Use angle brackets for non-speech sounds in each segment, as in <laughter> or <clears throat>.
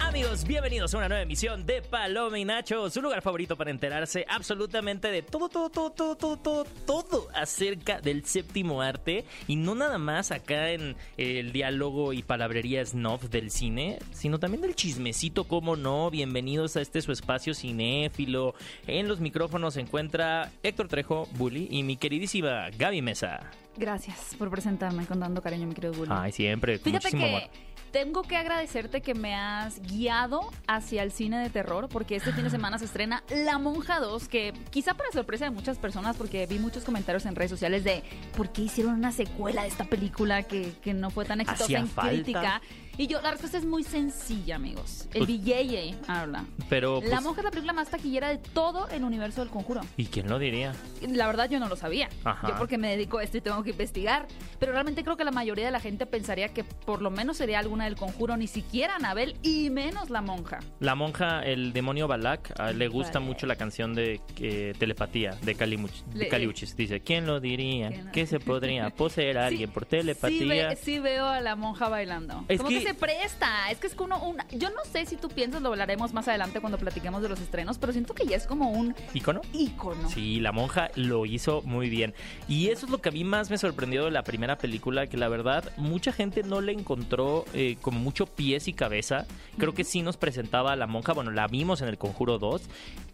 Amigos, bienvenidos a una nueva emisión de Paloma y Nacho, su lugar favorito para enterarse absolutamente de todo, todo, todo, todo, todo, todo, todo acerca del séptimo arte y no nada más acá en el diálogo y palabrería snob del cine, sino también del chismecito, como no. Bienvenidos a este su espacio cinéfilo. En los micrófonos se encuentra Héctor Trejo, Bully, y mi queridísima Gaby Mesa. Gracias por presentarme con dando cariño, mi querido Bully. Ay, siempre, con Fíjate muchísimo que amor. Tengo que agradecerte que me has guiado hacia el cine de terror, porque este fin de <laughs> semana se estrena La Monja 2, que quizá para sorpresa de muchas personas, porque vi muchos comentarios en redes sociales de por qué hicieron una secuela de esta película que, que no fue tan exitosa en falta. crítica. Y yo, la respuesta es muy sencilla, amigos. El Pues- BJJ habla. Pero, La pues, Monja es la película más taquillera de todo el universo del conjuro. ¿y quién lo diría? La verdad yo no lo sabía. Ajá. Yo porque me dedico a esto y tengo que investigar. Pero realmente creo que la mayoría de la gente pensaría que por lo menos sería alguna del conjuro, ni siquiera Anabel y menos la monja. La monja, el demonio Balak, le gusta Vale. mucho la canción de eh, telepatía de, Kalimuch- de Caliuchis. Dice, ¿quién lo diría? ¿Quién que se podría poseer a <laughs> alguien Sí, por Sí, telepatía? ve- sí veo a la monja bailando. Es que- que... se presta. Es que es como una... Yo no sé si tú piensas, lo hablaremos más adelante cuando platiquemos de los estrenos, pero siento que ya es como un ¿Ícono? ícono. Sí, la monja lo hizo muy bien. Y eso es lo que a mí más me sorprendió de la primera película, que la verdad mucha gente no le encontró eh, como mucho pies y cabeza. Creo que sí nos presentaba a la monja, bueno, la vimos en el Conjuro 2.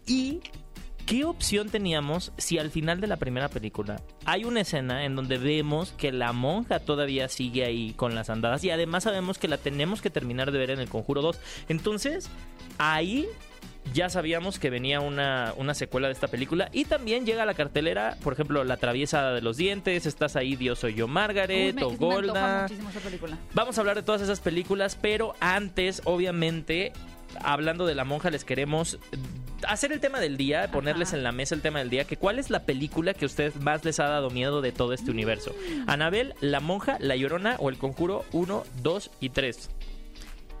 Y... ¿Qué opción teníamos si al final de la primera película hay una escena en donde vemos que la monja todavía sigue ahí con las andadas y además sabemos que la tenemos que terminar de ver en el Conjuro 2? Entonces, ahí ya sabíamos que venía una, una secuela de esta película y también llega a la cartelera, por ejemplo, La traviesa de los dientes, Estás ahí, Dios soy yo, Uy, Margaret me, o me Golda. muchísimo esa película. Vamos a hablar de todas esas películas, pero antes, obviamente, hablando de la monja, les queremos hacer el tema del día, ponerles en la mesa el tema del día, que cuál es la película que a ustedes más les ha dado miedo de todo este universo. Mm. Anabel, La Monja, La Llorona o El Conjuro 1, 2 y 3.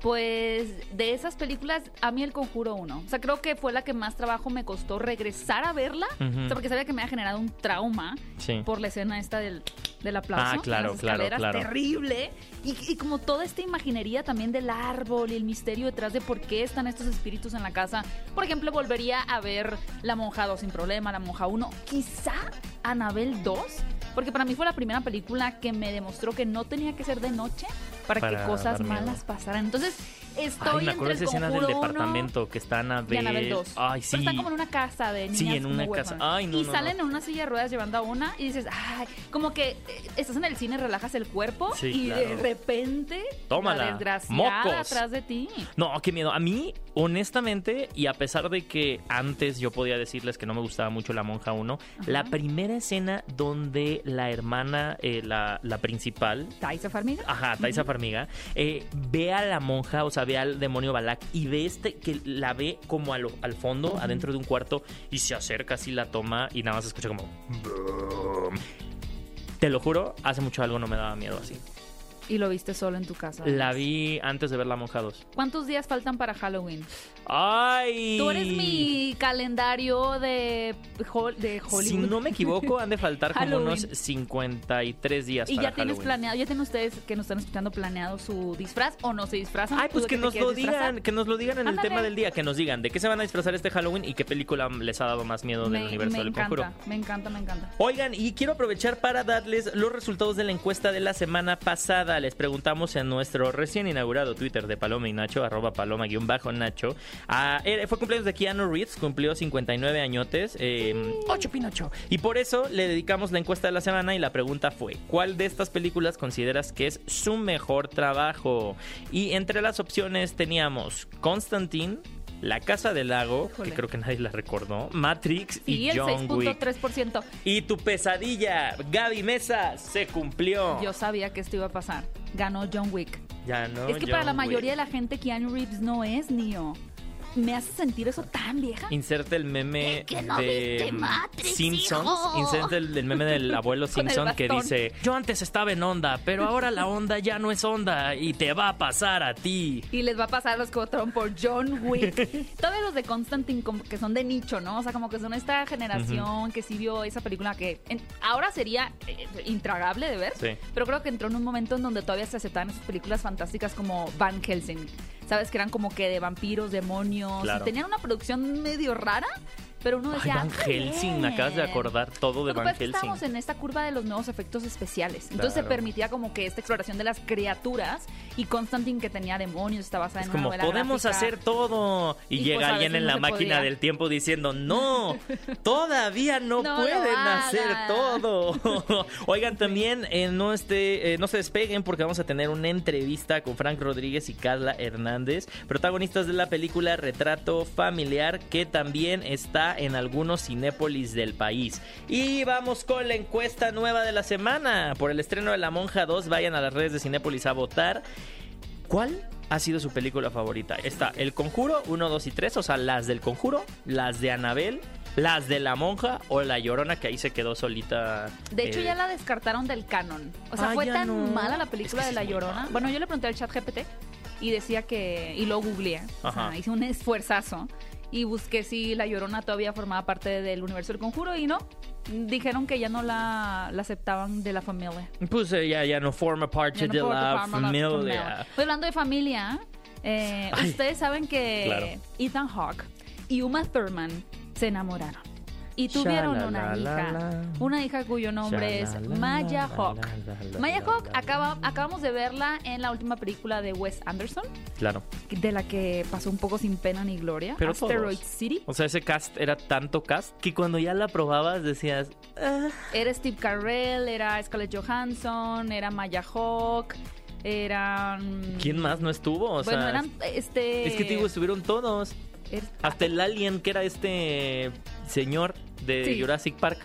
Pues de esas películas, a mí El Conjuro 1. O sea, creo que fue la que más trabajo me costó regresar a verla. O sea, porque sabía que me había generado un trauma Sí. por la escena esta del, del aplauso. Ah, claro, las claro, escaleras, claro. Terrible. Y, y como toda esta imaginería también del árbol y el misterio detrás de por qué están estos espíritus en la casa. Por ejemplo, volvería a ver La Monja 2 sin problema, La Monja 1. Quizá Anabel 2. Porque para mí fue la primera película que me demostró que no tenía que ser de noche para, Para que cosas malas pasaran. Entonces, estoy Ay, me acuerdo esa escena del Conjuro 1 departamento que está y Anabel. Anabel 2. Ay, sí. Pero están como en una casa de niñas Sí, en una casa. Ay, no, y no, salen no. en una silla de ruedas llevando a una y dices, ay, como que eh, estás en el cine, relajas el cuerpo Sí, y claro. de repente Tómala, la desgraciada mocos. atrás de ti. No, qué miedo. A mí, honestamente, y a pesar de que antes yo podía decirles que no me gustaba mucho La Monja 1, la primera escena donde la hermana, eh, la, la principal, Taisa Farmiga. Ajá, Taisa Farmiga. eh, ve a la monja, o sea, ve al demonio Balak y ve este que la ve como lo- al fondo, adentro de un cuarto, y se acerca así, la toma y nada más se escucha como. Te lo juro, hace mucho algo no me daba miedo así. Y lo viste solo en tu casa. La vi antes de ver La Monja 2. ¿Cuántos días faltan para Halloween? ¡Ay! Tú eres mi calendario de, Hol- de Hollywood. Si no me equivoco, han de faltar como unos 53 días Y para ya tienes Halloween. planeado, ya tienen ustedes que nos están escuchando planeado su disfraz o no se disfrazan. Ay, pues ¿Tú que nos lo disfrazar? digan, que nos lo digan en el tema del día, que nos digan de qué se van a disfrazar este Halloween y qué película les ha dado más miedo del Me, universo me del encanta, conjuro. me encanta, me encanta. Oigan, y quiero aprovechar para darles los resultados de la encuesta de la semana pasada. Les preguntamos en nuestro recién inaugurado Twitter de Paloma y Nacho, arroba paloma-nacho. Ah, era- fue cumpleaños de Keanu Reeves, cumplió 59 añotes. Eh, ocho Pinocho. Y por eso le dedicamos la encuesta de la semana y la pregunta fue, ¿cuál de estas películas consideras que es su mejor trabajo? Y entre las opciones teníamos Constantine, La Casa del Lago, Híjole. que creo que nadie la recordó, Matrix Sí, y el John Wick. 6.3%. Y tu pesadilla, Gaby Mesa, se cumplió. Yo sabía que esto iba a pasar. Ganó John Wick. Ya no. es que para la mayoría Wick. de la gente Keanu Reeves no es Neo. Me hace sentir eso tan vieja. Inserte el meme que no de Matrix, Simpsons. hijo. Inserte el, el meme del abuelo <laughs> el Simpson que dice: Yo antes estaba en onda, pero ahora la onda ya no es onda y te va a pasar a ti. Y les va a pasar a los que votaron por John Wick. <laughs> Todavía los de Constantine como que son de nicho, ¿no? O sea, como que son esta generación que sí vio esa película que en- ahora sería eh, intragable de ver. Sí. Pero creo que entró en un momento en donde todavía se aceptaban esas películas fantásticas como Van Helsing. ¿Sabes? Que eran como que de vampiros, demonios. Claro. Y tenían una producción medio rara, pero uno Ay, decía... Van "Ah, Helsing, me bien". acabas de acordar todo de Van Helsing. estábamos en esta curva de los nuevos efectos especiales. Entonces Claro. se permitía como que esta exploración de las criaturas y Constantine que tenía demonios, está basada Es en una como, novela podemos gráfica. hacer todo. Y, Y, pues, llega a alguien en no la máquina podía. del tiempo diciendo, <laughs> no, todavía no, pueden hacer hagan". todo. <laughs> Oigan, también eh, no, este, eh, no se despeguen porque vamos a tener una entrevista con Frank Rodríguez y Carla Hernández, protagonistas de la película Retrato Familiar, que también está en algunos cinépolis del país. Y vamos con la encuesta nueva de la semana. Por el estreno de La Monja 2, vayan a las redes de Cinépolis a votar. ¿Cuál ha sido su película favorita? Está El Conjuro 1, 2 y 3, o sea, las del Conjuro, las de Anabel, las de La Monja o La Llorona, que ahí se quedó solita. De hecho, eh, ya la descartaron del canon. O sea, Ah, fue tan no. mala la película Es que de La Llorona. Bueno, yo le pregunté al chat GPT y decía que... Y lo googleé. O sea, hice un esfuerzazo y busqué si La Llorona todavía formaba parte del universo del conjuro y no. Dijeron que ya no la, la aceptaban de la familia. Pues eh, ya, ya no forma parte no de la familia. Pues hablando de familia, eh, Ay. ustedes saben que Claro. Ethan Hawke y Uma Thurman se enamoraron. Y tuvieron una hija. Una hija cuyo nombre es Maya Hawke. la, Maya la. acaba, acabamos de verla en la última película de Wes Anderson, Claro. de la que pasó un poco sin pena ni gloria. Pero Asteroid todos. City. O sea, ese cast era tanto cast que cuando ya la probabas decías, "Ah". Era Steve Carell, era Scarlett Johansson, era Maya Hawke, eran... ¿quién más no estuvo? O bueno, sea, eran este... es que te digo, estuvieron todos. Hasta el alien, que era este señor de Sí. Jurassic Park.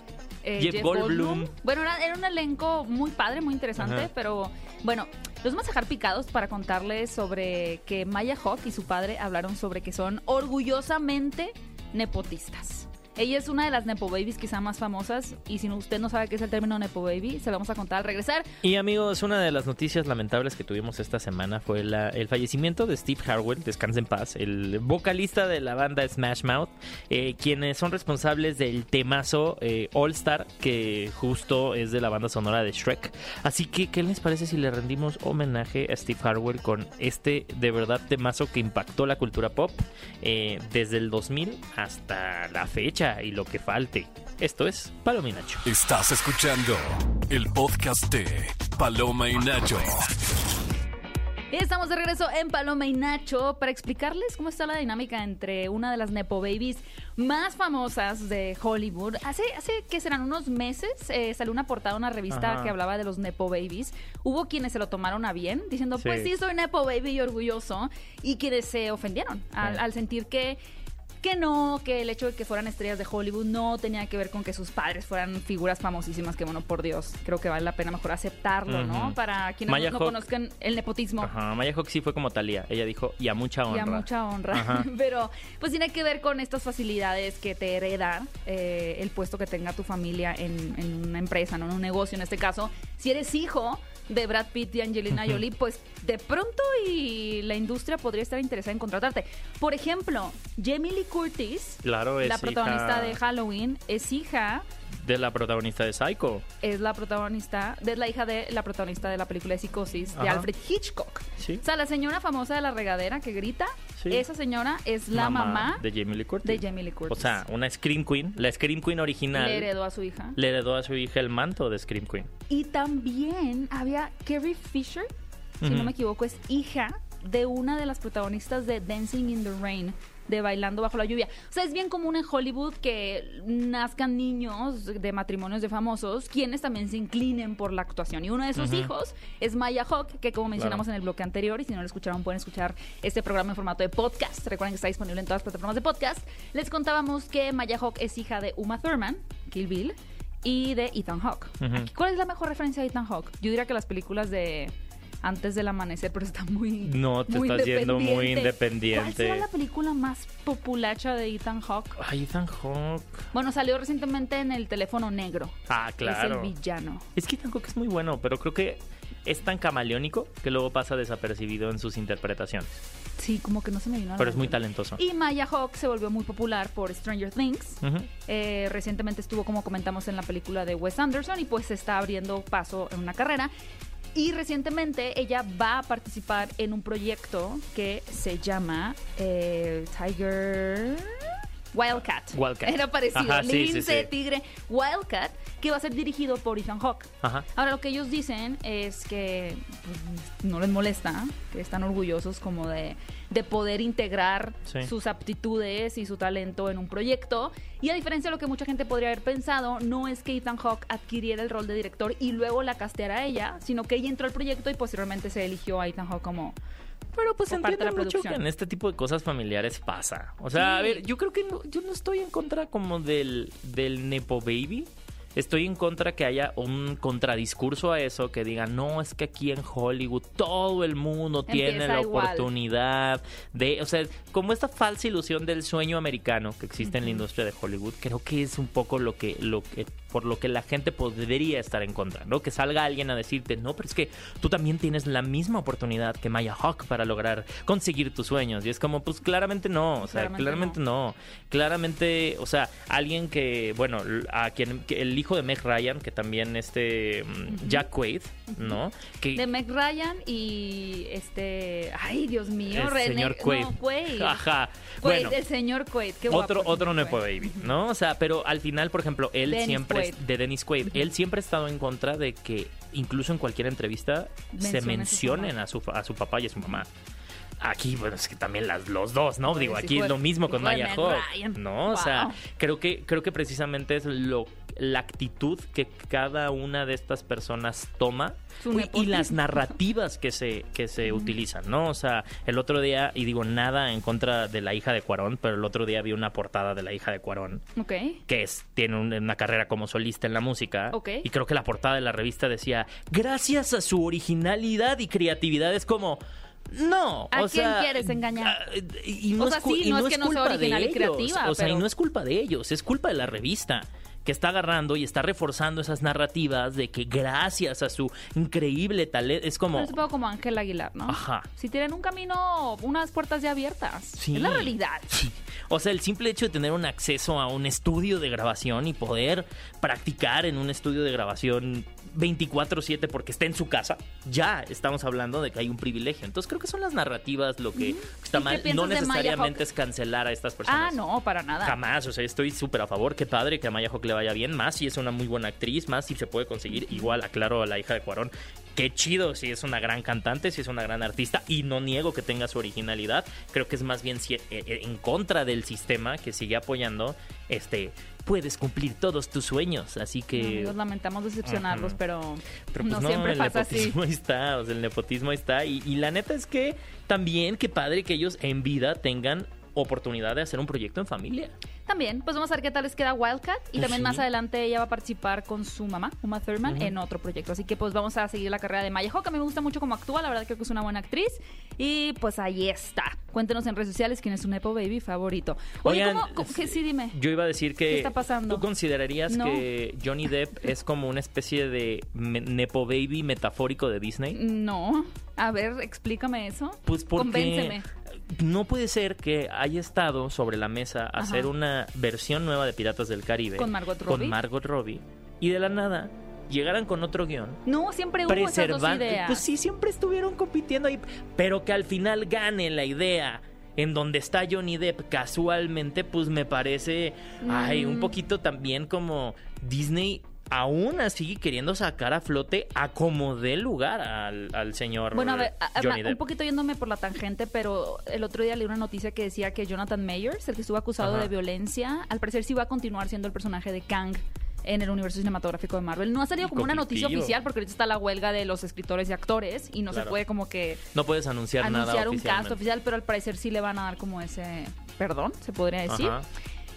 eh, Jeff Goldblum. Bueno, era, era un elenco muy padre, muy interesante, Ajá. pero bueno, los vamos a dejar picados para contarles sobre que Maya Hawke y su padre hablaron sobre que son orgullosamente nepotistas. Ella es una de las Nepo Babies quizá más famosas y si usted no sabe qué es el término Nepo Baby, se lo vamos a contar al regresar. Y amigos, una de las noticias lamentables que tuvimos esta semana fue el fallecimiento de Steve Harwell, descansa en paz, el vocalista de la banda Smash Mouth, eh, quienes son responsables del temazo eh, All Star, que justo es de la banda sonora de Shrek. Así que, ¿qué les parece si le rendimos homenaje a Steve Harwell con este de verdad temazo que impactó la cultura pop eh, desde el 2000 hasta la fecha y lo que falte? Esto es Palominacho. Estás escuchando el podcast de Paloma y Nacho. Estamos de regreso en Paloma y Nacho para explicarles cómo está la dinámica entre una de las Nepo Babies más famosas de Hollywood. Hace, hace que serán unos meses eh, salió una portada, una revista Ajá. que hablaba de los Nepo Babies. Hubo quienes se lo tomaron a bien, diciendo, Sí. pues sí, soy Nepo Baby y orgulloso. Y quienes se ofendieron al, Sí. al sentir que que no, que el hecho de que fueran estrellas de Hollywood no tenía que ver con que sus padres fueran figuras famosísimas, que bueno, por Dios, creo que vale la pena mejor aceptarlo, ¿no? Para quienes Maya no conozcan el nepotismo. Ajá, Maya Hawke sí fue como Talía. Ella dijo, y a mucha honra. Y a mucha honra. Ajá. <laughs> Pero pues tiene que ver con estas facilidades que te hereda eh, el puesto que tenga tu familia en, en una empresa, ¿no? En un negocio en este caso. Si eres hijo de Brad Pitt y Angelina Jolie, pues de pronto y la industria podría estar interesada en contratarte. Por ejemplo, Jamie Lee Curtis, Claro, la protagonista hija de Halloween, es hija de la protagonista de Psycho. es la protagonista, es la hija de la protagonista de la película de Psicosis de Ajá. Alfred Hitchcock. Sí. O sea, la señora famosa de la regadera que grita, Sí. esa señora es la mamá, de Jamie Lee Curtis. de Jamie Lee Curtis. O sea, una Scream Queen, la Scream Queen original, le heredó a su hija. le heredó a su hija el manto de Scream Queen. Y también había Carrie Fisher, si no me equivoco, es hija de una de las protagonistas de Dancing in the Rain, de Bailando bajo la lluvia. O sea, es bien común en Hollywood que nazcan niños de matrimonios de famosos, quienes también se inclinen por la actuación. Y uno de Ujú. hijos es Maya Hawke, que como mencionamos en el bloque anterior, y si no lo escucharon pueden escuchar este programa en formato de podcast. Recuerden que está disponible en todas las plataformas de podcast. Les contábamos que Maya Hawke es hija de Uma Thurman, Kill Bill, y de Ethan. Aquí, ¿Cuál es la mejor referencia de Ethan Hawke? Yo diría que las películas de antes del amanecer, pero está muy. No, te muy estás yendo muy ¿Cuál independiente. será la película más populacha de Ethan Hawke? Ay, Ethan Hawke. Bueno, salió recientemente en el teléfono negro. Ah, Es el claro. villano. Es que Ethan Hawke es muy bueno, pero creo que es tan camaleónico que luego pasa desapercibido en sus interpretaciones. Sí, como que no se me vino a la Pero es muy talentoso. Y Maya Hawke se volvió muy popular por Stranger Things. Eh, recientemente estuvo, como comentamos, en la película de Wes Anderson y pues está abriendo paso en una carrera. Y recientemente ella va a participar en un proyecto que se llama eh, Tiger Wildcat. Wildcat. Era parecido. Ajá, sí, sí, Lince, sí. Tigre, Wildcat, que va a ser dirigido por Ethan Hawke. Ahora lo que ellos dicen es que pues, no les molesta, que están orgullosos como de, de poder integrar Sí. sus aptitudes y su talento en un proyecto. Y a diferencia de lo que mucha gente podría haber pensado, no es que Ethan Hawke adquiriera el rol de director y luego la casteara a ella, sino que ella entró al proyecto y posteriormente se eligió a Ethan Hawke como... Pero pues por parte de la entiendo mucho que producción. en este tipo de cosas familiares pasa. O sea, Sí. a ver, yo creo que no- yo no estoy en contra como del, del Nepo Baby. Estoy en contra que haya un contradiscurso a eso, que digan, no, es que aquí en Hollywood todo el mundo tiene la igual. oportunidad de, o sea, como esta falsa ilusión del sueño americano que existe en la industria de Hollywood, creo que es un poco lo que, lo que, por lo que la gente podría estar en contra, ¿no? Que salga alguien a decirte, no, pero es que tú también tienes la misma oportunidad que Maya Hawk para lograr conseguir tus sueños. Y es como, pues claramente no, o sea, Claramente claramente, no. Claramente, o sea, alguien que, bueno, a quien, que el hijo de Meg Ryan, que también este mm, Jack Quaid, ¿no? Que, De Meg Ryan y este... Ay, Dios mío, el René... señor Quaid. No, Quaid. Ajá. Quaid, Bueno, el señor Quaid. Qué otro, guapo otro señor Nepo. Baby, ¿no? O sea, pero al final, por ejemplo, él Dennis siempre, Quaid. De Dennis Quaid, él siempre ha estado en contra de que incluso en cualquier entrevista se mencionen a su, a su papá y a su mamá. Aquí, bueno, es que también las, los dos, ¿no? Digo, aquí es lo mismo con Maya Ryan. ¿no? O sea, creo que, creo que precisamente es lo la actitud que cada una de estas personas toma y- las narrativas que se, que se utilizan, ¿no? O sea, el otro día, y digo nada en contra de la hija de Cuarón, pero el otro día vi una portada de la hija de Cuarón que es, tiene un- una carrera como solista en la música. Y creo que la portada de la revista decía, gracias a su originalidad y creatividad, es como... No, ¿A o quién sea, quieres engañar? ah, Y, y O no sea, es, sí, y no no es que no sea culpa de original y ellos. creativa, O sea, y no es culpa de ellos, es culpa de la revista que está agarrando y está reforzando esas narrativas de que gracias a su increíble talento es como es un poco como Ángel Aguilar, ¿no? Ajá. Si tienen un camino, unas puertas ya abiertas. Sí. Es la realidad. O sea, el simple hecho de tener un acceso a un estudio de grabación y poder practicar en un estudio de grabación 24/7 porque está en su casa, ya estamos hablando de que hay un privilegio. Entonces creo que son las narrativas lo que está ¿Y qué mal. No necesariamente es cancelar a estas Ah, personas. no, para nada. Jamás, o sea, estoy súper a favor, qué padre que a Maya Hawke le vaya bien, más si es una muy buena actriz, más si se puede conseguir, igual aclaro a la hija de Cuarón, qué chido si es una gran cantante, si es una gran artista, y no niego que tenga su originalidad, creo que es más bien si- eh, eh, en contra del sistema que sigue apoyando, este, puedes cumplir todos tus sueños, así que... amigos, lamentamos decepcionarlos, pero, Pero pues no, no, siempre el pasa así. nepotismo ahí <laughs> está, o sea, el nepotismo ahí está. Y, y la neta es que también, qué padre que ellos en vida tengan oportunidad de hacer un proyecto en familia. También, pues vamos a ver qué tal les queda Wildcat. Y Pues también sí. más adelante ella va a participar con su mamá, Uma Thurman, en otro proyecto. Así que pues vamos a seguir la carrera de Maya Hawke. A mí me gusta mucho cómo actúa, la verdad creo que es una buena actriz. Y pues ahí está. Cuéntenos en redes sociales quién es su Nepo Baby favorito. Oye, Oigan, ¿cómo, cómo- qué- sí, dime. Yo iba a decir que. ¿Qué está pasando? ¿Tú considerarías No. que Johnny Depp <laughs> es como una especie de Nepo Baby metafórico de Disney? No. A ver, explícame eso. Pues porque. Convénceme. No puede ser que haya estado sobre la mesa a hacer una versión nueva de Piratas del Caribe. Con Margot Con Robbie. Margot Robbie. Y de la nada llegaran con otro guion. No, siempre hubo esas dos preservando. ideas. Pues sí, siempre estuvieron compitiendo ahí. Pero que al final gane la idea en donde está Johnny Depp casualmente, pues me parece, ay, un Mm. poquito también como Disney aún así queriendo sacar a flote a como dé lugar al, al señor Bueno, a ver, a- un poquito yéndome por la tangente, pero el otro día leí una noticia que decía que Jonathan Mayers, el que estuvo acusado Ajá. de violencia, al parecer sí va a continuar siendo el personaje de Kang en el universo cinematográfico de Marvel. No ha salido como una noticia oficial porque ahorita está la huelga de los escritores y actores y no se puede como que No puedes anunciar, nada anunciar un cast oficial, pero al parecer sí le van a dar como ese perdón, se podría decir. Ajá.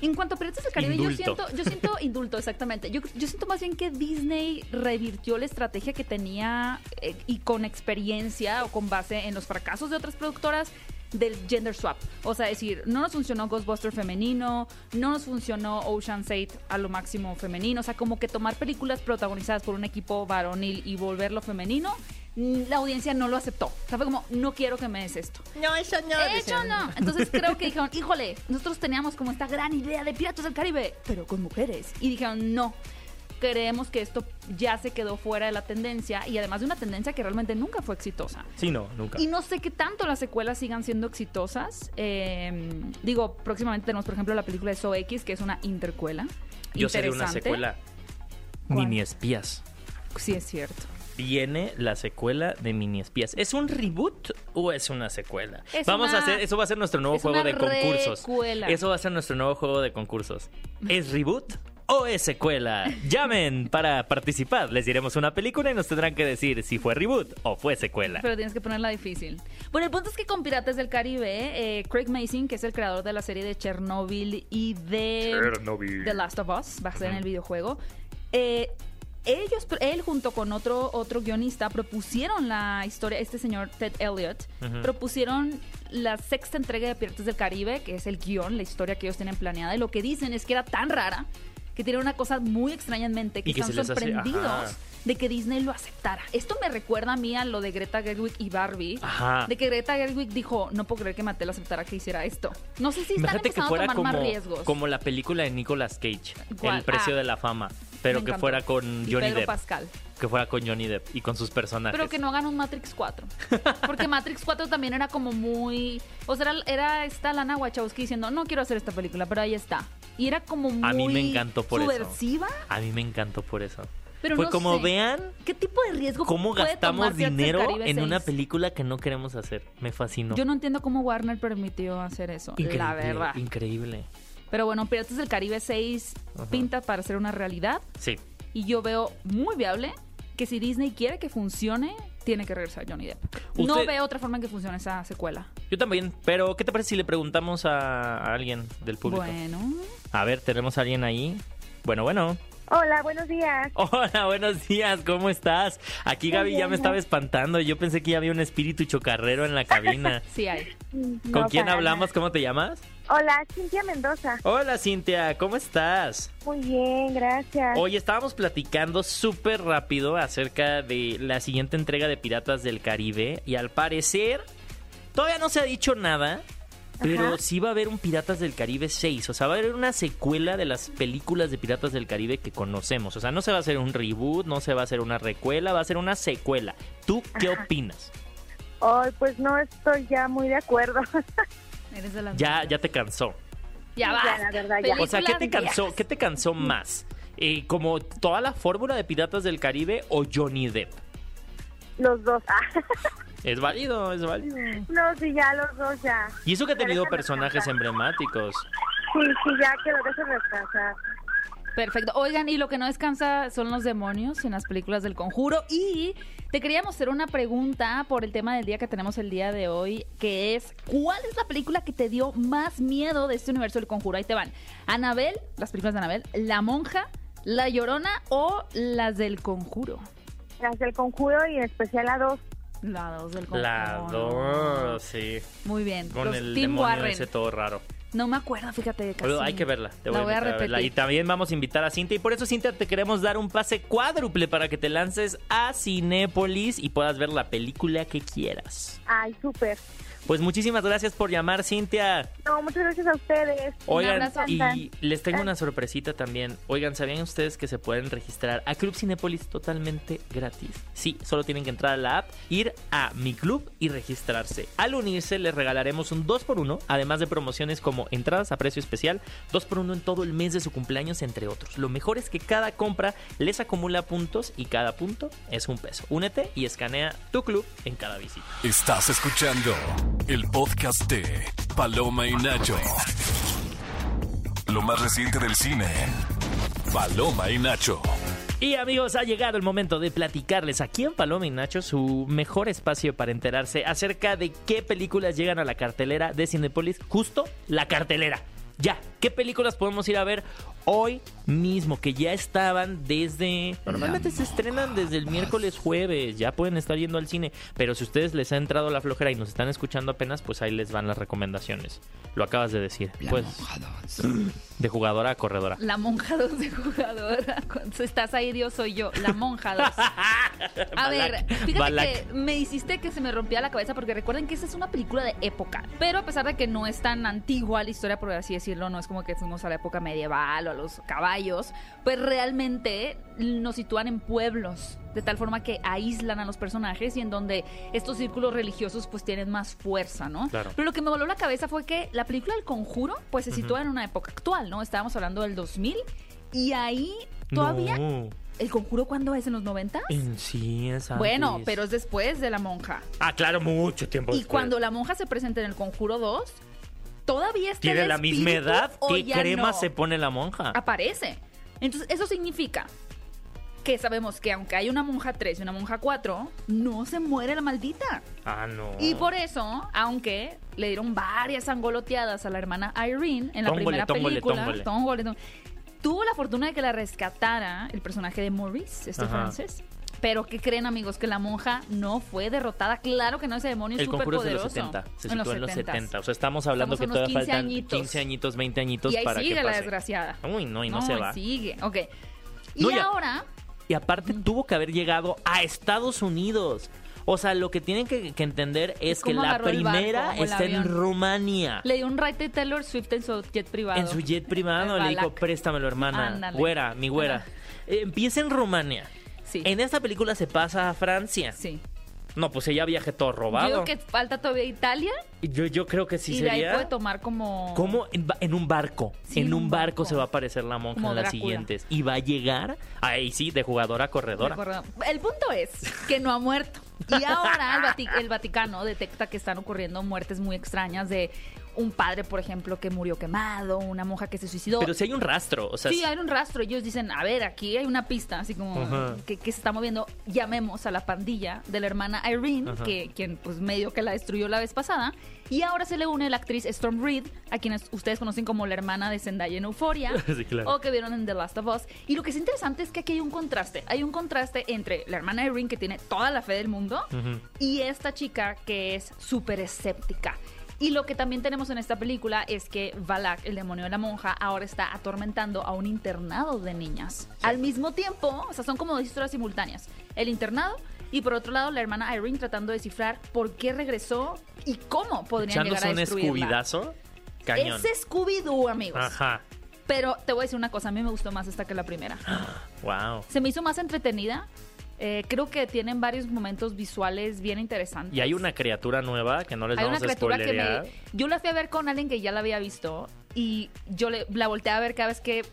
En cuanto a Piratas del Caribe, Indulto. yo siento, yo siento <laughs> indulto, exactamente. Yo, yo siento más bien que Disney revirtió la estrategia que tenía eh, y con experiencia o con base en los fracasos de otras productoras del gender swap. O sea, decir, no nos funcionó Ghostbuster femenino, no nos funcionó Ocean's 8 a lo máximo femenino. O sea, como que tomar películas protagonizadas por un equipo varonil y volverlo femenino, la audiencia no lo aceptó. O sea, fue como, no quiero que me des esto. No, eso no. De hecho, no. Entonces creo que dijeron, híjole, nosotros teníamos como esta gran idea de Piratas del Caribe, pero con mujeres. Y dijeron, no. Creemos que esto ya se quedó fuera de la tendencia y además de una tendencia que realmente nunca fue exitosa. Sí, no, nunca. Y no sé qué tanto las secuelas sigan siendo exitosas. Eh, digo, próximamente tenemos, por ejemplo, la película de So X, que es una intercuela. Yo sería una secuela. ¿Cuál? Mini espías. Sí, es cierto. Viene la secuela de Mini Espías. ¿Es un reboot o es una secuela? Es Vamos una- a hacer, eso va a ser nuestro nuevo es juego una de concursos. recuela. Eso va a ser nuestro nuevo juego de concursos. ¿Es reboot o es secuela? <laughs> Llamen para participar. Les diremos una película y nos tendrán que decir si fue reboot o fue secuela. Pero tienes que ponerla difícil. Bueno, el punto es que con Piratas del Caribe, eh, Craig Mason, que es el creador de la serie de Chernobyl y de Chernobyl. The Last of Us, va a ser en el videojuego, eh, ellos, él junto con otro, otro guionista propusieron la historia, este señor Ted Elliott, propusieron la sexta entrega de Piratas del Caribe, que es el guion, la historia que ellos tienen planeada, y lo que dicen es que era tan rara que tiene una cosa muy extraña en mente, que que están hace- sorprendidos de que Disney lo aceptara. Esto me recuerda a mí a lo de Greta Gerwig y Barbie. Ajá. De que Greta Gerwig dijo, no puedo creer que Mattel aceptara que hiciera esto. No sé si están Imagínate que empezando a fuera tomar como, más riesgos. como la película de Nicolas Cage, ¿Cuál? El precio Ah. de la fama, pero Me que encantó. fuera con Y Johnny Pedro Depp, Pascal. que fuera con Johnny Depp y con sus personajes. Pero que no hagan un Matrix 4. Porque Matrix 4 también era como muy... O sea, era, era esta Lana Wachowski diciendo, no quiero hacer esta película, pero ahí está. Y era como muy A mí me encantó por eso. subversiva. A mí me encantó por eso. Pero Fue no como sé. vean ¿Qué tipo de riesgo cómo puede gastamos tomar Piratas del dinero Caribe en una 6? película que no queremos hacer. Me fascinó. Yo no entiendo cómo Warner permitió hacer eso, increíble, la verdad. Increíble. Pero bueno, Piratas del Caribe 6 Ajá. pinta para ser una realidad. Sí. Y yo veo muy viable que si Disney quiere que funcione, tiene que regresar Johnny Depp. No veo otra forma en que funcione esa secuela. Yo también. Pero, ¿qué te parece si le preguntamos a, a alguien del público? Bueno. A ver, ¿tenemos a alguien ahí? Bueno, bueno. Hola, buenos días. <laughs> Hola, buenos días, ¿cómo estás? Aquí Gaby ya bien, me estaba espantando. Yo pensé que ya había un espíritu chocarrero en la cabina. <laughs> Sí hay. ¿Con No, quién hablamos? nada. ¿Cómo te llamas? Hola, Cintia Mendoza. Hola, Cintia, ¿cómo estás? Muy bien, gracias. Hoy estábamos platicando súper rápido acerca de la siguiente entrega de Piratas del Caribe y al parecer todavía no se ha dicho nada, pero Ajá. sí va a haber un Piratas del Caribe 6, o sea, va a haber una secuela de las películas de Piratas del Caribe que conocemos, o sea, no se va a hacer un reboot, no se va a hacer una recuela, va a ser una secuela. ¿Tú qué Ajá. opinas? Hoy, pues no estoy ya muy de acuerdo. <laughs> Eres de las Ya ya te cansó. Ya Ya, basta. la verdad, ya. O sea, ¿qué te cansó? ¿Qué te cansó más? Eh, como toda la fórmula de Piratas del Caribe o Johnny Depp? Los dos. Ah, Es válido, es válido. <laughs> no, sí, ya los dos ya. Y eso que ha Ya tenido personajes descansar. emblemáticos. Sí, sí, ya que lo dejen descansar. Perfecto. Oigan, y lo que no descansa son los demonios en las películas del conjuro. Y te queríamos hacer una pregunta por el tema del día que tenemos el día de hoy, que es, ¿cuál es la película que te dio más miedo de este universo del conjuro? Ahí te van. Anabel, las películas de Anabel, La Monja, La Llorona o las del conjuro. Las del conjuro y en especial la dos. La dos del conjuro. La dos, sí. Muy bien. Con Los el Team demonio Warren. ese todo raro. No me acuerdo, fíjate. Casi. Pero hay que verla. Te voy la voy a a verla. repetir. Y también vamos a invitar a Cintia. Y por eso, Cintia, te queremos dar un pase cuádruple para que te lances a Cinépolis y puedas ver la película que quieras. Ay, súper. Pues muchísimas gracias por llamar, Cintia. No, muchas gracias a ustedes. Oigan, y les tengo una sorpresita también. Oigan, ¿sabían ustedes que se pueden registrar a Club Cinépolis totalmente gratis? Sí, solo tienen que entrar a la app, ir a mi club y registrarse. Al unirse les regalaremos un 2x1, además de promociones como entradas a precio especial, 2x1 en todo el mes de su cumpleaños, entre otros. Lo mejor es que cada compra les acumula puntos y cada punto es un peso. Únete y escanea tu club en cada visita. Estás escuchando el podcast de Paloma y Nacho. Lo más reciente del cine. Paloma y Nacho. Y amigos, ha llegado el momento de platicarles aquí en Paloma y Nacho su mejor espacio para enterarse acerca de qué películas llegan a la cartelera de Cinepolis. Justo la cartelera. Ya, ¿Qué películas podemos ir a ver hoy mismo? Que ya estaban desde... Normalmente se estrenan desde el miércoles, jueves. Ya pueden estar yendo al cine. Pero si ustedes les ha entrado la flojera y nos están escuchando apenas, pues ahí les van las recomendaciones. Lo acabas de decir. Pues <clears throat> de jugadora a corredora. La monja 2 de jugadora. Si estás ahí, Dios, soy yo. La monja 2. <laughs> A ver, fíjate Balak. que me hiciste que se me rompía la cabeza porque recuerden que esta es una película de época. Pero a pesar de que no es tan antigua la historia, por así decirlo, no es como que fuimos a la época medieval o a los caballos, pues realmente nos sitúan en pueblos. De tal forma que aíslan a los personajes y en donde estos círculos religiosos pues tienen más fuerza, ¿no? Claro. Pero lo que me voló la cabeza fue que la película El Conjuro pues se sitúa en una época actual, ¿no? Estábamos hablando del 2000 y ahí todavía... No. ¿El Conjuro cuándo es? ¿En los 90? En sí, es antes. Bueno, pero es después de la monja. Ah, claro, mucho tiempo Y después. cuando la monja se presenta en el Conjuro 2, todavía está ¿Tiene el la misma espíritu edad? o ¿Qué ya crema no? se pone la monja? Aparece. Entonces, eso significa que sabemos que aunque hay una monja 3 y una monja 4, no se muere la maldita. Ah, no. Y por eso, aunque le dieron varias angoloteadas a la hermana Irene en la Tómbole, primera tómbole, película, tómbole. tómbole, tómbole, tuvo la fortuna de que la rescatara el personaje de Maurice, este Ajá. francés. Pero ¿qué creen, amigos? Que la monja no fue derrotada. Claro que no, ese demonio es El conjuro es de los 70. Se sitúa en los 70. O sea, estamos hablando Estamos que todavía 15 faltan añitos. 15 añitos, 20 añitos Y ahí para sigue que la desgraciada. Uy, no, y no, se va. sigue. Ok. Y No, ahora, Y aparte tuvo que haber llegado a Estados Unidos. O sea, lo que tienen que, que entender es que la barco primera está en? Rumania. le dio un ride de Taylor Swift en su jet privado. En su jet privado le dijo, préstamelo, hermana. Ándale. Güera, mi güera. Eh, empieza en Rumania. Sí. En esta película se pasa a Francia. Sí. No, pues ella viaje todo Yo robado. digo que falta todavía Italia Yo, yo creo que sí y de ahí sería. puede tomar como... ¿Cómo? En, un barco. Sí, en un barco, se va a aparecer la monja Como en las Drácula. siguientes. Y va a llegar, ahí sí, de jugadora a corredora. El punto es que no ha muerto. Y ahora el Vaticano detecta que están ocurriendo muertes muy extrañas de un padre, por ejemplo, que murió quemado, una monja que se suicidó. Pero si hay un rastro, o sea, Sí, hay un rastro. Ellos dicen, a ver, aquí hay una pista, así como que, que se está moviendo. Llamemos a la pandilla de la hermana Irene, que quien pues medio que la destruyó la vez pasada. Y ahora se le une la actriz Storm Reed, a quienes ustedes conocen como la hermana de Zendaya en Euphoria. <laughs> Sí, claro. O que vieron en The Last of Us. Y lo que es interesante es que aquí hay un contraste. Hay un contraste entre la hermana Irene, que tiene toda la fe del mundo, y esta chica que es súper escéptica. Y lo que también tenemos en esta película es que Valak, el demonio de la monja, ahora está atormentando a un internado de niñas. Al mismo tiempo, o sea, son como dos historias simultáneas. El internado y por otro lado la hermana Irene tratando de descifrar por qué regresó y cómo podrían llegar a un destruirla. escubidazo. Cañón. Es Scooby-Doo, amigos. Ajá. Pero te voy a decir una cosa, a mí me gustó más esta que la primera. <gasps> Wow. Se me hizo más entretenida. Eh, creo que tienen varios momentos visuales bien interesantes. Y hay una criatura nueva que no les Hay una vamos a que spoilerear. me... Yo la fui a ver con alguien que ya la había visto y yo le, la volteé a ver cada vez que...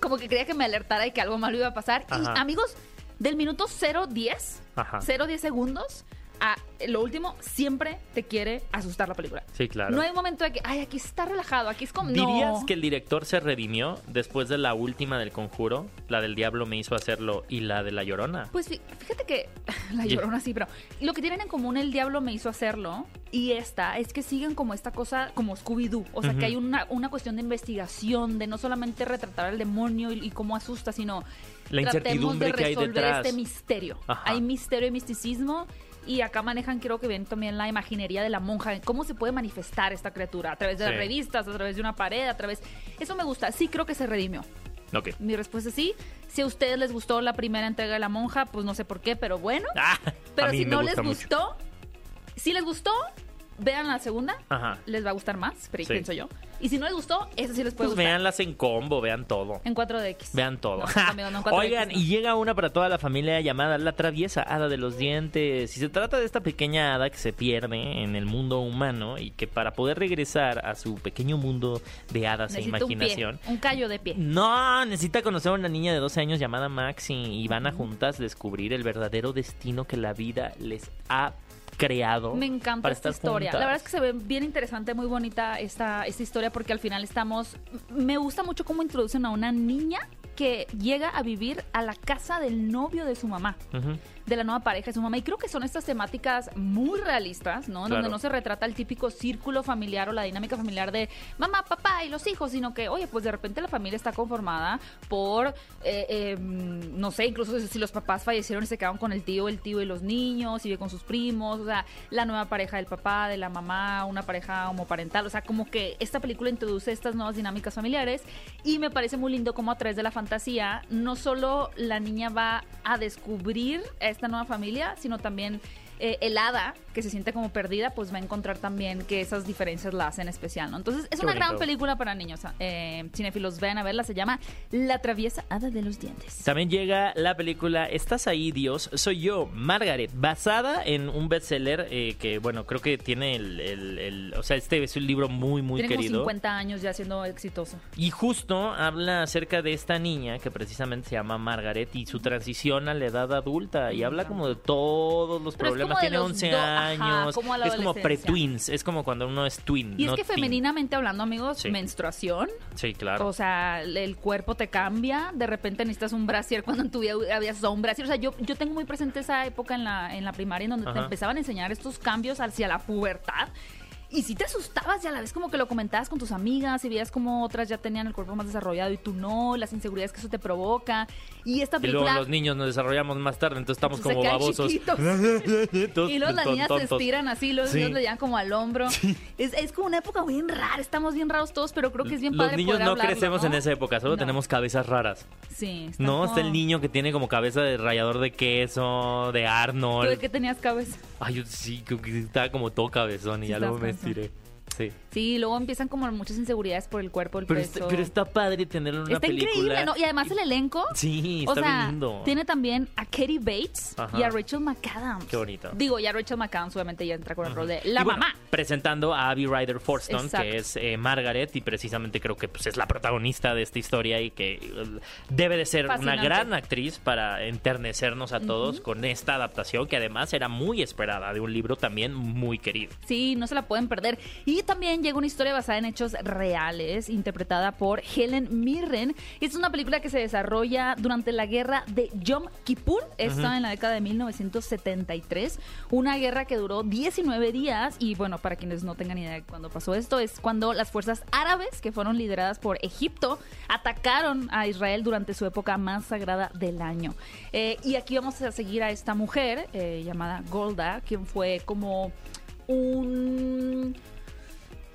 Como que quería que me alertara de que algo malo iba a pasar. Ajá. Y amigos, del minuto 0.10, Ajá. 0.10 segundos a lo último, siempre te quiere asustar la película. Sí, claro. No hay un momento de que, ay, aquí está relajado, aquí es como... ¿Dirías no. que el director se redimió después de la última del conjuro? La del diablo me hizo hacerlo y la de la llorona. Pues fí- fíjate que <laughs> la llorona sí, pero lo que tienen en común el diablo me hizo hacerlo y esta es que siguen como esta cosa como Scooby-Doo, o sea que hay una, una cuestión de investigación, de no solamente retratar al demonio y, y cómo asusta, sino La tratemos incertidumbre de que hay resolver detrás. este misterio. Ajá. Hay misterio y misticismo y acá manejan creo que bien también la imaginería de la monja, cómo se puede manifestar esta criatura a través de Sí. las revistas, a través de una pared, a través... Eso me gusta, sí creo que se redimió. Ok. Mi respuesta es sí. Si a ustedes les gustó la primera entrega de La Monja, pues no sé por qué, pero bueno. Ah, Pero si no les mucho. gustó, si les gustó, vean la segunda. Ajá. Les va a gustar más, pero Sí. pienso yo. Y si no les gustó, esa sí les puede Pues gustar. véanlas en combo, vean todo. En 4DX. Vean todo. No, amigo, no, en 4DX Oigan, no. y llega una para toda la familia llamada La Traviesa Hada de los Dientes. Y se trata de esta pequeña hada que se pierde en el mundo humano y que para poder regresar a su pequeño mundo de hadas e Necesito un pie, imaginación. un callo de pie. No, necesita conocer a una niña de 12 años llamada Maxi y van a juntas descubrir el verdadero destino que la vida les ha creado. Me encanta para esta estar historia. juntas. La verdad es que se ve bien interesante, muy bonita esta, esta historia porque al final estamos... Me gusta mucho cómo introducen a una niña que llega a vivir a la casa del novio de su mamá. Ujú. de la nueva pareja de su mamá. Y creo que son estas temáticas muy realistas, ¿no? Claro. Donde no se retrata el típico círculo familiar o la dinámica familiar de mamá, papá y los hijos, sino que, oye, pues de repente la familia está conformada por, eh, eh, no sé, incluso si los papás fallecieron y se quedaron con el tío, el tío y los niños, y vive con sus primos, o sea, la nueva pareja del papá, de la mamá, una pareja homoparental, o sea, como que esta película introduce estas nuevas dinámicas familiares y me parece muy lindo como a través de la fantasía, no solo la niña va a descubrir a esta nueva familia, sino también eh, el hada, que se siente como perdida, pues va a encontrar también que esas diferencias la hacen especial, ¿no? Entonces, es Qué una gran película para niños. Eh, cinéfilos, vean a verla, se llama La traviesa hada de los dientes. También llega la película Estás ahí, Dios, soy yo, Margaret, basada en un bestseller eh, que, bueno, creo que tiene el, el- el- O sea, este es un libro muy, muy Tiene querido. como 50 años ya siendo exitoso. Y justo habla acerca de esta niña que precisamente se llama Margaret y su transición a la edad adulta. Y habla como de todos los Pero problemas. Tiene los 11 ajá, como es como pre-twins. Es como cuando uno es twin. Y es que teen. femeninamente hablando, amigos, Sí. menstruación. Sí, claro. O sea, el- cuerpo te cambia, de repente necesitas un brasier <laughs> cuando en tu vida habías un brasier. O sea, yo, yo tengo muy presente esa época en la, en la primaria en donde te empezaban a enseñar estos cambios hacia la pubertad. Y si te asustabas y a la vez como que lo comentabas con tus amigas y veías como otras ya tenían el cuerpo más desarrollado y tú no, las inseguridades que eso te provoca. Y esta y luego película... los niños nos desarrollamos más tarde, entonces estamos como babosos. <laughs> Y luego las niñas se estiran así, los Sí. niños le llegan como al hombro. Es, es como una época bien rara, estamos bien raros todos, pero creo que es bien Los padre niños poder no hablarlo, crecemos ¿no? en esa época, solo No. tenemos cabezas raras. Sí. está No, está el niño que tiene como cabeza de rallador de queso, de ¿Tú de Arnold. qué tenías cabeza? Ay, yo sí, estaba como todo cabezón y Sí, ya luego me estiré. Sí. Sí, luego empiezan como muchas inseguridades por el cuerpo, el Pero peso. está, pero está padre tenerlo en una Está película. increíble, ¿no? Y además el elenco. Sí, o está sea, bien lindo. tiene también a Katie Bates Ajá. y a Rachel McAdams. Qué bonito. Digo, ya Rachel McAdams obviamente ya entra con el rol de la Y bueno, mamá. Presentando a Abby Ryder Forston, Exacto. que es eh, Margaret, y precisamente creo que pues, es la protagonista de esta historia y que eh, debe de ser Fascinante. una gran actriz para enternecernos a todos con esta adaptación, que además era muy esperada de un libro también muy querido. Sí, no se la pueden perder. Y también llega una historia basada en hechos reales, interpretada por Helen Mirren. Es una película que se desarrolla durante la guerra de Yom Kippur, esta en la década de 1973. Una guerra que duró 19 días. Y bueno, para quienes no tengan idea de cuándo pasó esto, es cuando las fuerzas árabes, que fueron lideradas por Egipto, atacaron a Israel durante su época más sagrada del año. Eh, y aquí vamos a seguir a esta mujer eh, llamada Golda, quien fue como un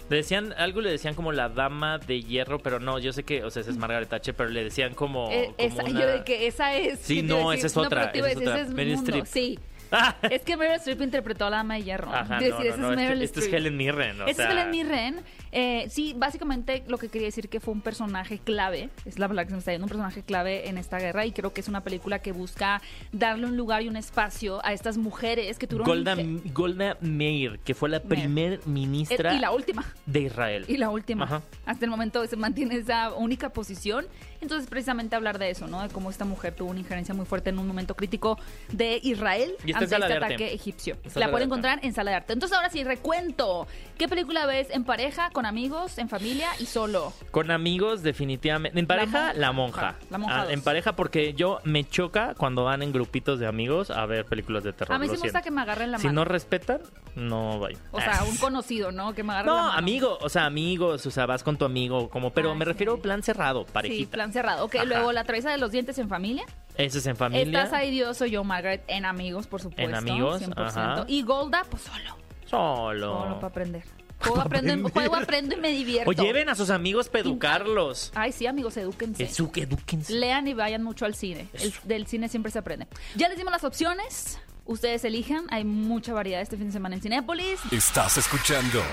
Le decían, algo le decían como la dama de hierro, pero no, yo sé que, o sea, esa es Margaret Thatcher, pero le decían como. Eh, como esa, una- yo de que esa es. Sí, ¿qué te iba a no, esa es otra, a esa es otra. ese es mundo. Sí. <laughs> Es que Meryl Streep interpretó a la dama de hierro. Ajá, no, decir, no, esa no, es Meryl esto, esto es. Helen Mirren, o Esta sea, es Helen Mirren. Eh, sí, básicamente lo que quería decir que fue un personaje clave, es la palabra que se me está yendo, un personaje clave en esta guerra y creo que es una película que busca darle un lugar y un espacio a estas mujeres que tuvieron... Golda, Golda Meir, que fue la Meir. primer ministra Eh, y la última. de Israel. Y la última. Ajá. Hasta el momento se mantiene esa única posición. Entonces, precisamente hablar de eso, ¿no? De cómo esta mujer tuvo una injerencia muy fuerte en un momento crítico de Israel Y ante este Arte. ataque egipcio. Está La Sala de pueden Arte. encontrar en Sala de Arte. Entonces, ahora sí, recuento. ¿Qué película ves en pareja, con amigos, en familia y solo? Con amigos, definitivamente. En pareja, monja. la monja. La monja Ah, en pareja, porque yo me choca cuando van en grupitos de amigos a ver películas de terror. A mí sí me gusta que me agarren la Si mano. no respetan, no vayan. O sea, un conocido, ¿no? Que me agarre la No, mano. amigo, o sea, amigos, o sea, vas con tu amigo, como, pero Ay, me refiero a plan cerrado, Sí, parejita. Cerrado. Ok, Ajá. luego la traesa de los dientes en familia. Eso es en familia. Estás ahí, Dios, soy yo, Margaret, en amigos, por supuesto. En amigos, 100%. ajá. Y Golda, pues solo. Solo. Solo para aprender. <laughs> Juego aprendo, juego aprendo y me divierto. O lleven a sus amigos para educarlos. Ay, sí, amigos, edúquense. Edu- edúquense. Lean y vayan mucho al cine. El- del cine siempre se aprende. Ya les dimos las opciones. Ustedes elijan. Hay mucha variedad este fin de semana en Cinépolis. Estás escuchando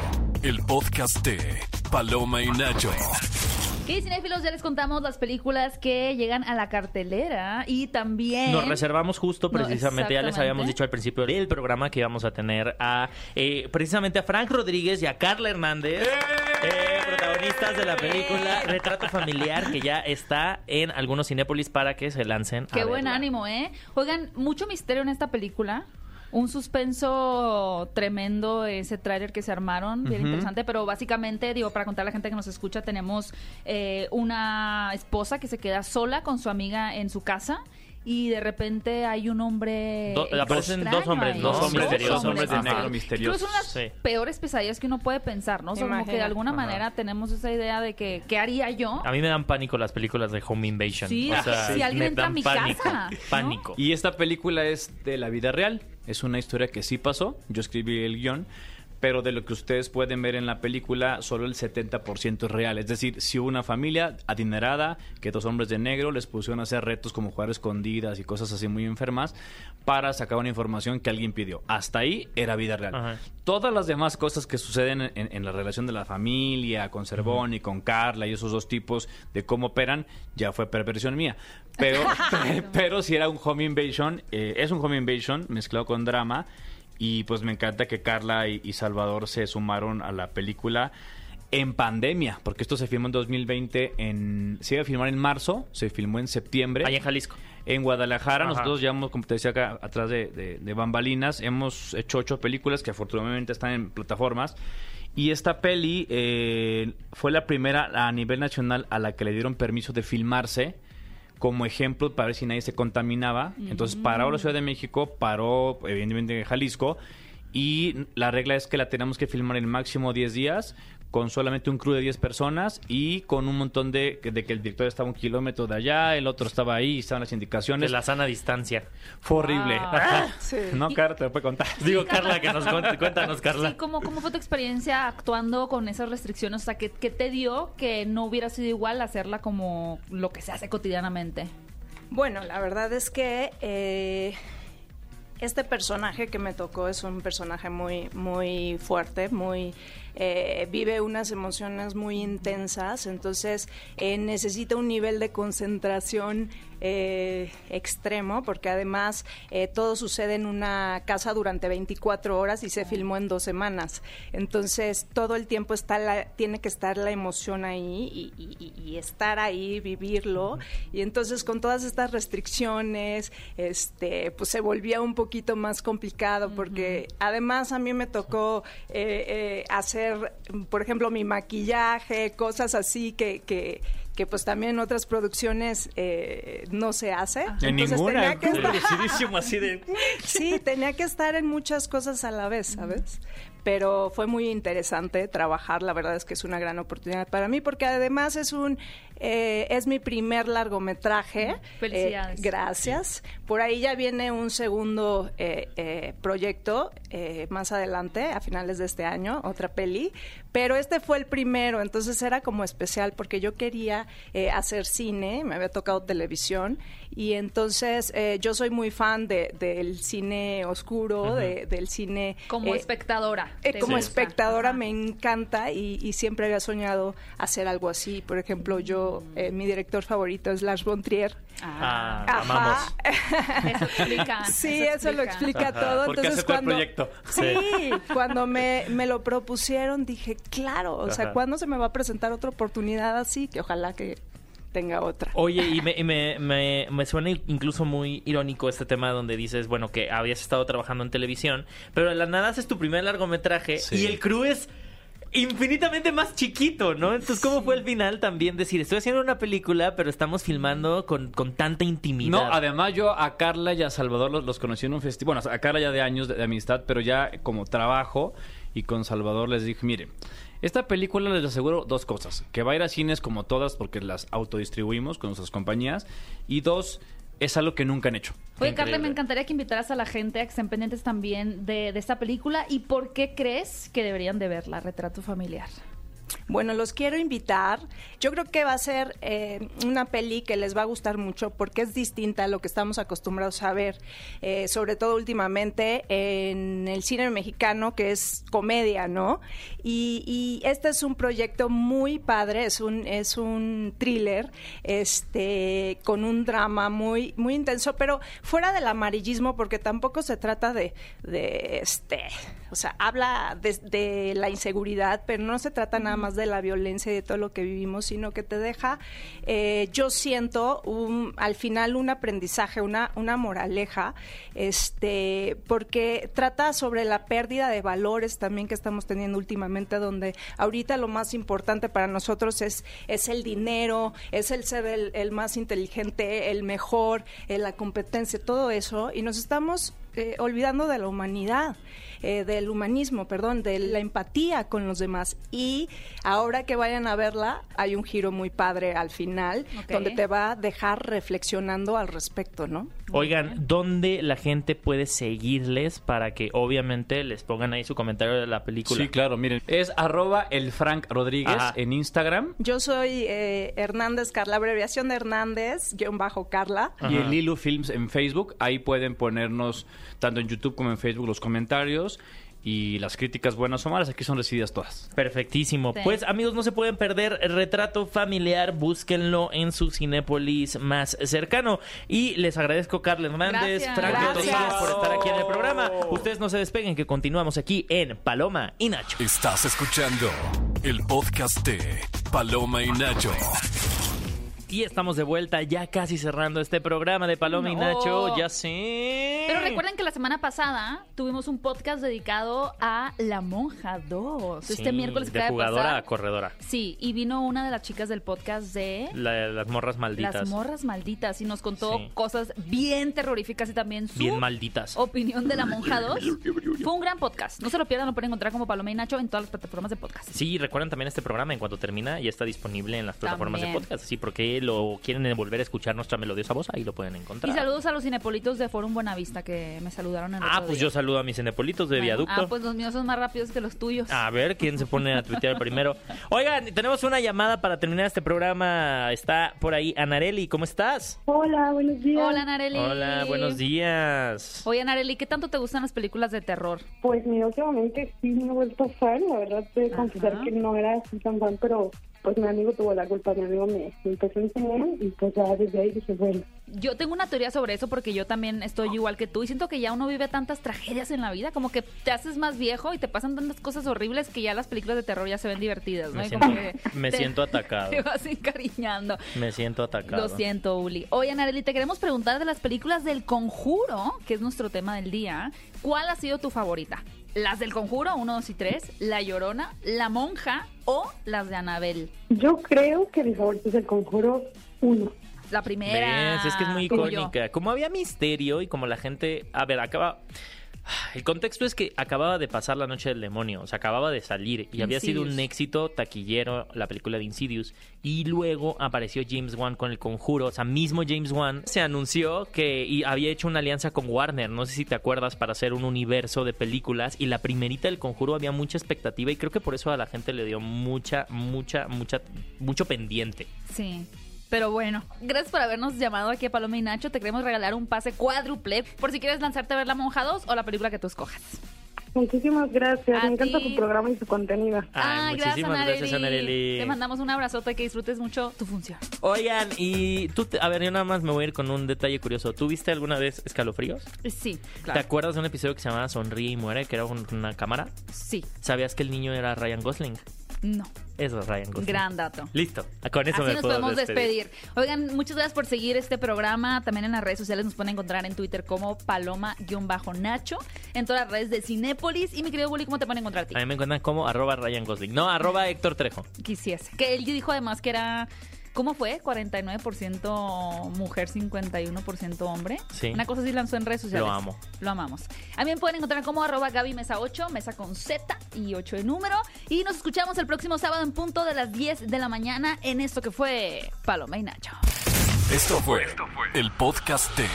el podcast de Paloma y Nacho. Y cinéfilos, ya les contamos las películas que llegan a la cartelera y también... Nos reservamos justo No, precisamente, ya les habíamos dicho al principio del programa que íbamos a tener a eh, precisamente a Frank Rodríguez y a Carla Hernández, eh, protagonistas de la película <laughs> Retrato Familiar, que ya está en algunos Cinépolis para que se lancen. a Qué buen verla. ánimo, ¿eh? Oigan, mucho misterio en esta película. Un suspenso tremendo ese tráiler que se armaron, bien interesante, pero básicamente, digo, para contar a la gente que nos escucha, tenemos eh, una esposa que se queda sola con su amiga en su casa y de repente hay un hombre Do- aparecen dos hombres, ahí. ¿no? Dos hombres, de- dos hombres de negro misteriosos. son las Sí. peores pesadillas que uno puede pensar, ¿no? O sea, como que de alguna Ajá. manera tenemos esa idea de que, ¿qué haría yo? A mí me dan pánico las películas de Home Invasion. Sí, o sea, si alguien entra a mi pánico, casa, ¿no? Pánico. Y esta película es de la vida real. Es una historia que sí pasó. Yo escribí el guion. Pero de lo que ustedes pueden ver en la película, solo el 70% es real. Es decir, si hubo una familia adinerada, que dos hombres de negro les pusieron a hacer retos como jugar escondidas y cosas así muy enfermas, para sacar una información que alguien pidió. Hasta ahí era vida real. Ajá. Todas las demás cosas que suceden en, en la relación de la familia, con Cervón y con Carla y esos dos tipos de cómo operan, ya fue perversión mía. Pero, <laughs> <laughs> pero si era un home invasion, eh, es un home invasion mezclado con drama. Y pues me encanta que Carla y, y Salvador se sumaron a la película en pandemia, porque esto se filmó en 2020, en, se iba a filmar en marzo, se filmó en septiembre. Allá en Jalisco. En Guadalajara, Ajá. nosotros llevamos, como te decía acá, atrás de, de- de bambalinas, hemos hecho ocho películas que afortunadamente están en plataformas. Y esta peli eh, fue la primera a nivel nacional a la que le dieron permiso de filmarse como ejemplo para ver si nadie se contaminaba. Entonces paró la Ciudad de México, paró evidentemente Jalisco y la regla es que la tenemos que filmar en máximo 10 días con solamente un crew de 10 personas y con un montón de, de que el director estaba un kilómetro de allá, el otro estaba ahí, estaban las De indicaciones. la sana distancia. Fue horrible. Wow. <laughs> Sí. No, Cara, te lo puede contar. <laughs> Digo, Carla, que nos cuente, cuéntanos, Carla. Sí, ¿cómo, ¿cómo fue tu experiencia actuando con esas restricciones? O sea, ¿qué, qué te dio que no hubiera sido igual hacerla como lo que se hace cotidianamente? Bueno, la verdad es que eh, este personaje que me tocó es un personaje muy, muy fuerte, muy eh, vive unas emociones muy intensas, entonces eh, necesita un nivel de concentración eh, extremo, porque además eh, todo sucede en una casa durante 24 horas y se filmó en dos semanas. Entonces todo el tiempo está la, tiene que estar la emoción ahí y, y- y estar ahí, vivirlo. Y entonces con todas estas restricciones, este, pues se volvía un poquito más complicado, porque además a mí me tocó eh, eh, hacer, por ejemplo, mi maquillaje, cosas así que, que que pues también en otras producciones eh, no se hace. En Entonces ninguna. tenía que estar- Lucidísimo así de... <laughs> Sí, tenía que estar en muchas cosas a la vez, ¿sabes? Pero fue muy interesante trabajar, la verdad es que es una gran oportunidad para mí, porque además es un, eh, es mi primer largometraje. Felicidades. Eh, gracias. Por ahí ya viene un segundo eh, eh, proyecto eh, más adelante, a finales de este año, otra peli, pero este fue el primero, entonces era como especial porque yo quería eh, hacer cine, me había tocado televisión y entonces eh, yo soy muy fan de- del cine oscuro, de- del cine... Como eh, espectadora. eh, ¿te como gusta? espectadora Ajá. me encanta y, y siempre había soñado hacer algo así. Por ejemplo, yo, eh, mi director favorito es Lars von Trier. Ah, Ajá. amamos. <laughs> Eso explica. Sí, eso, lo explica Ajá, todo. porque Entonces, aceptó el cuando, proyecto. Sí, cuando me, me lo propusieron, dije, claro, o sea. ¿cuándo se me va a presentar otra oportunidad así? Que ojalá que tenga otra. Oye, y me, y me, me, me suena incluso muy irónico este tema donde dices, bueno, que habías estado trabajando en televisión, pero de la nada haces tu primer largometraje Sí. y el crew es infinitamente más chiquito, ¿no? Entonces, ¿cómo fue el final también decir, estoy haciendo una película, pero estamos filmando con, con tanta intimidad? No, además yo a Carla y a Salvador los, los conocí en un festival. Bueno, a Carla ya de años de, de amistad, pero ya como trabajo y con Salvador les dije, mire, esta película les aseguro dos cosas. Que va a ir a cines como todas porque las autodistribuimos con nuestras compañías. Y dos, es algo que nunca han hecho. Oye, Increíble. Carla, me encantaría que invitaras a la gente a que estén pendientes también de, de esta película y por qué crees que deberían de verla, Retrato Familiar. Bueno, los quiero invitar. Yo creo que va a ser eh, una peli que les va a gustar mucho porque es distinta a lo que estamos acostumbrados a ver, eh, sobre todo últimamente en el cine mexicano, que es comedia, ¿no? Y, este es un proyecto muy padre, es un, es un thriller este, con un drama muy, muy intenso, pero fuera del amarillismo, porque tampoco se trata de, de este, o sea, habla de, de la inseguridad, pero no se trata nada más más de la violencia y de todo lo que vivimos, sino que te deja, eh, yo siento un, al final un aprendizaje, una, una moraleja, este, porque trata sobre la pérdida de valores también que estamos teniendo últimamente, donde ahorita lo más importante para nosotros es, es el dinero, es el ser el, el más inteligente, el mejor, eh, la competencia, todo eso, y nos estamos eh, olvidando de la humanidad, eh, del humanismo, perdón, de la empatía con los demás. Y ahora que vayan a verla, hay un giro muy padre al final, donde te va a dejar reflexionando al respecto, ¿no? Oigan, ¿dónde la gente puede seguirles para que obviamente les pongan ahí su comentario de la película? Sí, claro, miren. Es arroba el Frank Rodríguez Ajá. en Instagram Yo soy eh, Hernández Carla, abreviación de Hernández, guion bajo Carla. y el Lilu Films en Facebook. Ahí pueden ponernos tanto en YouTube como en Facebook los comentarios y las críticas buenas o malas. Aquí son recibidas todas. Perfectísimo. Sí. Pues amigos, no se pueden perder Retrato Familiar. Búsquenlo en su Cinépolis más cercano. Y les agradezco, Carla Hernández, Gracias. Rodríguez, por estar aquí en el programa. Ustedes no se despeguen, que continuamos aquí en Paloma y Nacho. Estás escuchando el podcast de Paloma y Nacho. Y estamos de vuelta, ya casi cerrando este programa de Paloma y. Nacho. Ya sé. Pero recuerden que la semana pasada tuvimos un podcast dedicado a La Monja 2. este Sí, miércoles que de jugadora pasar. a corredora. Sí, y vino una de las chicas del podcast de La- las morras malditas. Las Morras Malditas y nos contó Sí. cosas bien terroríficas y también su Bien malditas. opinión de La Monja 2. Fue un gran podcast. No se lo pierdan, lo pueden encontrar como Paloma y Nacho en todas las plataformas de podcast. Sí, recuerden también este programa en cuanto termina ya está disponible en las plataformas También. de podcast. Así porque lo quieren volver a escuchar nuestra melodiosa voz, ahí lo pueden Y encontrar. saludos a los cinepolitos de Forum Buenavista que me saludaron el Ah, otro pues día. yo saludo a mis cinepolitos de Bueno, viaducto. Ah, pues los míos son más rápidos que los tuyos. A ver quién se pone a tuitear primero. <laughs> Oigan, tenemos una llamada para terminar este programa. Está por ahí Anareli, ¿cómo estás? Hola, buenos días. Hola, Nareli. Hola, buenos días. Oye, Nareli, ¿qué tanto te gustan las películas de terror? Pues mira, últimamente sí me he vuelto fan, la verdad de confesar que no era así tan fan, pero pues mi amigo tuvo la culpa, mi amigo me, me empezó a enseñar y pues ya desde ahí dije, bueno, Yo tengo una teoría sobre eso porque yo también estoy igual que tú y siento que ya uno vive tantas tragedias en la vida, como que te haces más viejo y te pasan tantas cosas horribles que ya las películas de terror ya se ven divertidas, ¿no? Me Y siento, como que <laughs> me te- siento atacado. Te vas encariñando. Me siento atacado. Lo siento, Uli. Oye, Nareli, te queremos preguntar de las películas del Conjuro, que es nuestro tema del día. ¿Cuál ha sido tu favorita? ¿Las del Conjuro, 1, 2 y 3? ¿La Llorona? ¿La Monja? ¿O las de Anabel? yo creo que mi favorito es el conjuro uno. La primera. ¿Ves? Es que es muy icónica. Como había misterio y como la gente. A ver, acaba. El contexto es que acababa de pasar la noche del demonio, o sea, acababa de salir y había sido un éxito taquillero la película de Insidious y luego apareció James Wan con El Conjuro, o sea, mismo James Wan se anunció que y había hecho una alianza con Warner, no sé si te acuerdas, para hacer un universo de películas y la primerita del Conjuro había mucha expectativa y creo que por eso a la gente le dio mucha, mucha, mucha, mucho pendiente. Sí. Pero bueno, gracias por habernos llamado aquí a Paloma y Nacho. Te queremos regalar un pase cuádruple por si quieres lanzarte a ver La Monja 2 o la película que tú escojas. Muchísimas gracias, A me encanta ti. su programa y su contenido. Ay, muchísimas gracias, Anareli. Te mandamos un abrazote y que disfrutes mucho tu función. Oigan, y tú, te- a ver, yo nada más me voy a ir con un detalle curioso. ¿Tú viste alguna vez escalofríos? Sí, ¿Te acuerdas de un episodio que se llamaba Sonríe y muere, que era con una cámara? Sí, ¿Sabías que el niño era Ryan Gosling? no. Eso es Ryan Gosling. Gran dato. Listo, con eso Así me nos puedo podemos despedir. despedir. Oigan, muchas gracias por seguir este programa. También en las redes sociales nos pueden encontrar en Twitter como Paloma-Nacho. En todas las redes de Cinépolis. Y mi querido Bully, ¿cómo te pueden encontrar a ti? A mí me encuentran como arroba Ryan Gosling. No, arroba Héctor Trejo. Quisiese. Que él dijo además que era. ¿Cómo fue? 49% mujer, 51% hombre. Sí. Una cosa así lanzó en redes sociales. Lo amo. Lo amamos. Me pueden encontrar como arroba Gaby Mesa 8, mesa con Z y 8 de número. Y nos escuchamos el próximo sábado en punto de las 10 de la mañana en esto que fue Paloma y Nacho. Esto fue el podcast de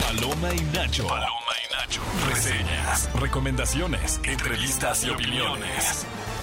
Paloma y Nacho. Paloma y Nacho. Reseñas, recomendaciones, entrevistas y opiniones.